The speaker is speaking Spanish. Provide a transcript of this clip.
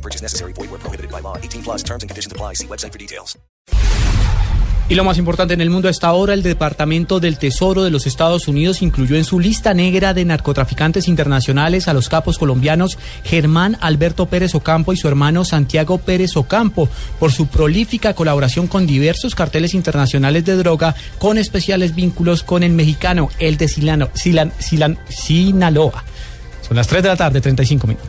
No purchase necessary. Void where prohibited by law. 18 plus terms and conditions apply. See website for details. Y lo más importante en el mundo hasta ahora, el Departamento del Tesoro de los Estados Unidos incluyó en su lista negra de narcotraficantes internacionales a los capos colombianos Germán Alberto Pérez Ocampo y su hermano Santiago Pérez Ocampo por su prolífica colaboración con diversos carteles internacionales de droga con especiales vínculos con el mexicano, el de Silan, Silan, Sinaloa. Son las 3 de la tarde, 35 minutos.